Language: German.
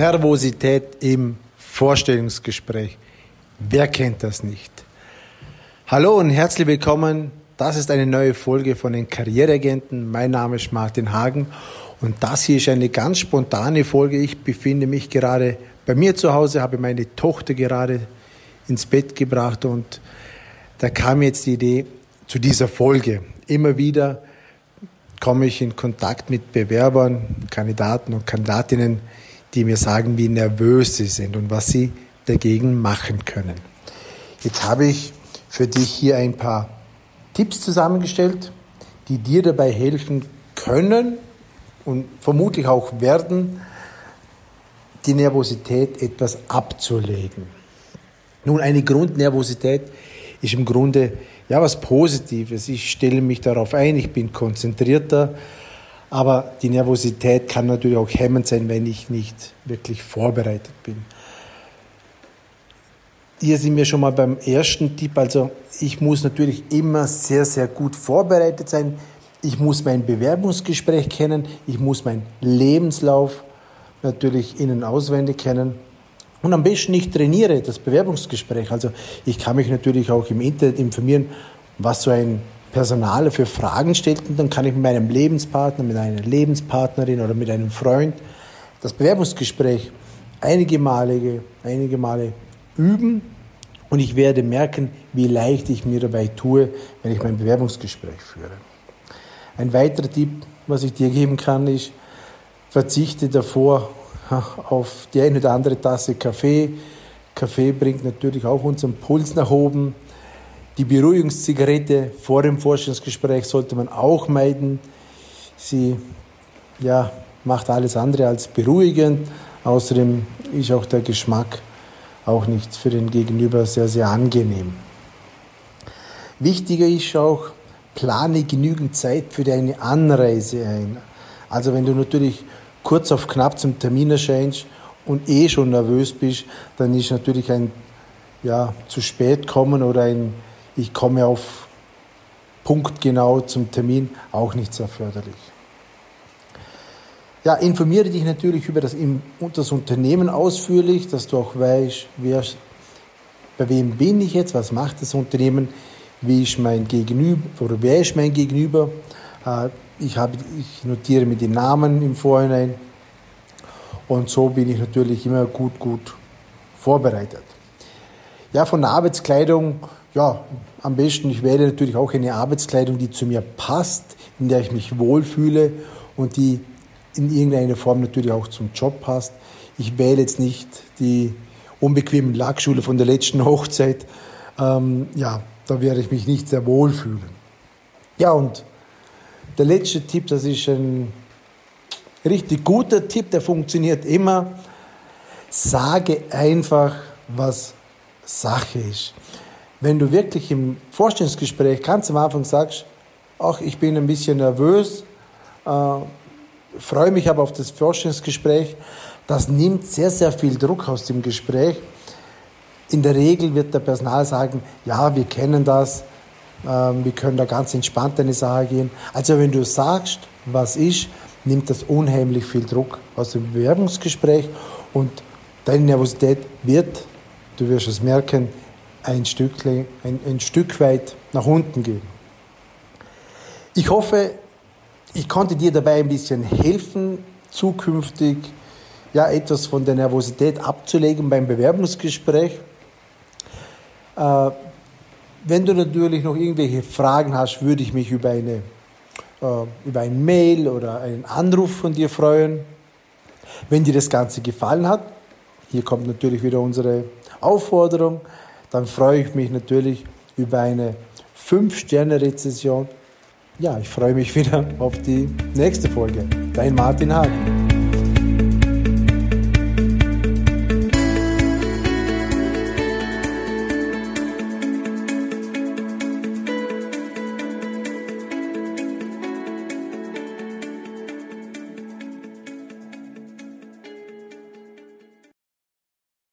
Nervosität im Vorstellungsgespräch. Wer kennt das nicht? Hallo und herzlich willkommen. Das ist eine neue Folge von den Karriereagenten. Mein Name ist Martin Hagen und das hier ist eine ganz spontane Folge. Ich befinde mich gerade bei mir zu Hause, habe meine Tochter gerade ins Bett gebracht und da kam jetzt die Idee zu dieser Folge. Immer wieder komme ich in Kontakt mit Bewerbern, Kandidaten und Kandidatinnen, die mir sagen, wie nervös sie sind und was sie dagegen machen können. Jetzt habe ich für dich hier ein paar Tipps zusammengestellt, die dir dabei helfen können und vermutlich auch werden, die Nervosität etwas abzulegen. Nun, eine Grundnervosität ist im Grunde ja was Positives. Ich stelle mich darauf ein, ich bin konzentrierter, aber die Nervosität kann natürlich auch hemmend sein, wenn ich nicht wirklich vorbereitet bin. Hier sind wir schon mal beim ersten Tipp. Also ich muss natürlich immer sehr, sehr gut vorbereitet sein. Ich muss mein Bewerbungsgespräch kennen. Ich muss meinen Lebenslauf natürlich innen auswendig kennen. Und am besten ich trainiere das Bewerbungsgespräch. Also ich kann mich natürlich auch im Internet informieren, was so ein Personal für Fragen stellt. Und dann kann ich mit meinem Lebenspartner, mit einer Lebenspartnerin oder mit einem Freund das Bewerbungsgespräch einige Male, einige Male üben. Und ich werde merken, wie leicht ich mir dabei tue, wenn ich mein Bewerbungsgespräch führe. Ein weiterer Tipp, was ich dir geben kann, ist, verzichte davor auf die eine oder andere Tasse Kaffee. Kaffee bringt natürlich auch unseren Puls nach oben. Die Beruhigungszigarette vor dem Forschungsgespräch sollte man auch meiden. Sie ja, macht alles andere als beruhigend. Außerdem ist auch der Geschmack auch nicht für den Gegenüber sehr, sehr angenehm. Wichtiger ist auch, plane genügend Zeit für deine Anreise ein. Also wenn du natürlich kurz auf knapp zum Termin erscheinst und eh schon nervös bist, dann ist natürlich ein ja, zu spät kommen oder ein ich komme auf Punkt genau zum Termin auch nicht sehr förderlich. Ja, informiere dich natürlich über das, das Unternehmen ausführlich, dass du auch weißt, wer, bei wem bin ich jetzt, was macht das Unternehmen, wie ist mein Gegenüber wer ist mein Gegenüber. Äh, ich, habe, ich notiere mir die Namen im Vorhinein und so bin ich natürlich immer gut, gut vorbereitet. Ja, von der Arbeitskleidung, ja, am besten, ich wähle natürlich auch eine Arbeitskleidung, die zu mir passt, in der ich mich wohlfühle und die in irgendeiner Form natürlich auch zum Job passt. Ich wähle jetzt nicht die unbequemen Lackschule von der letzten Hochzeit. Ähm, ja, da werde ich mich nicht sehr wohlfühlen. Ja, und der letzte Tipp, das ist ein richtig guter Tipp, der funktioniert immer. Sage einfach, was Sache ist. Wenn du wirklich im Vorstellungsgespräch ganz am Anfang sagst, ach, ich bin ein bisschen nervös, äh, freue mich aber auf das Vorstellungsgespräch, das nimmt sehr, sehr viel Druck aus dem Gespräch. In der Regel wird der Personal sagen, ja, wir kennen das, ähm, wir können da ganz entspannt eine Sache gehen. Also wenn du sagst, was ist, nimmt das unheimlich viel Druck aus dem Bewerbungsgespräch und deine Nervosität wird, du wirst es merken, ein, Stückle, ein, ein Stück weit nach unten gehen. Ich hoffe, ich konnte dir dabei ein bisschen helfen, zukünftig ja, etwas von der Nervosität abzulegen beim Bewerbungsgespräch. Äh, wenn du natürlich noch irgendwelche Fragen hast, würde ich mich über eine äh, über ein Mail oder einen Anruf von dir freuen. Wenn dir das Ganze gefallen hat, hier kommt natürlich wieder unsere Aufforderung, dann freue ich mich natürlich über eine 5-Sterne-Rezession. Ja, ich freue mich wieder auf die nächste Folge. Dein Martin Hagen.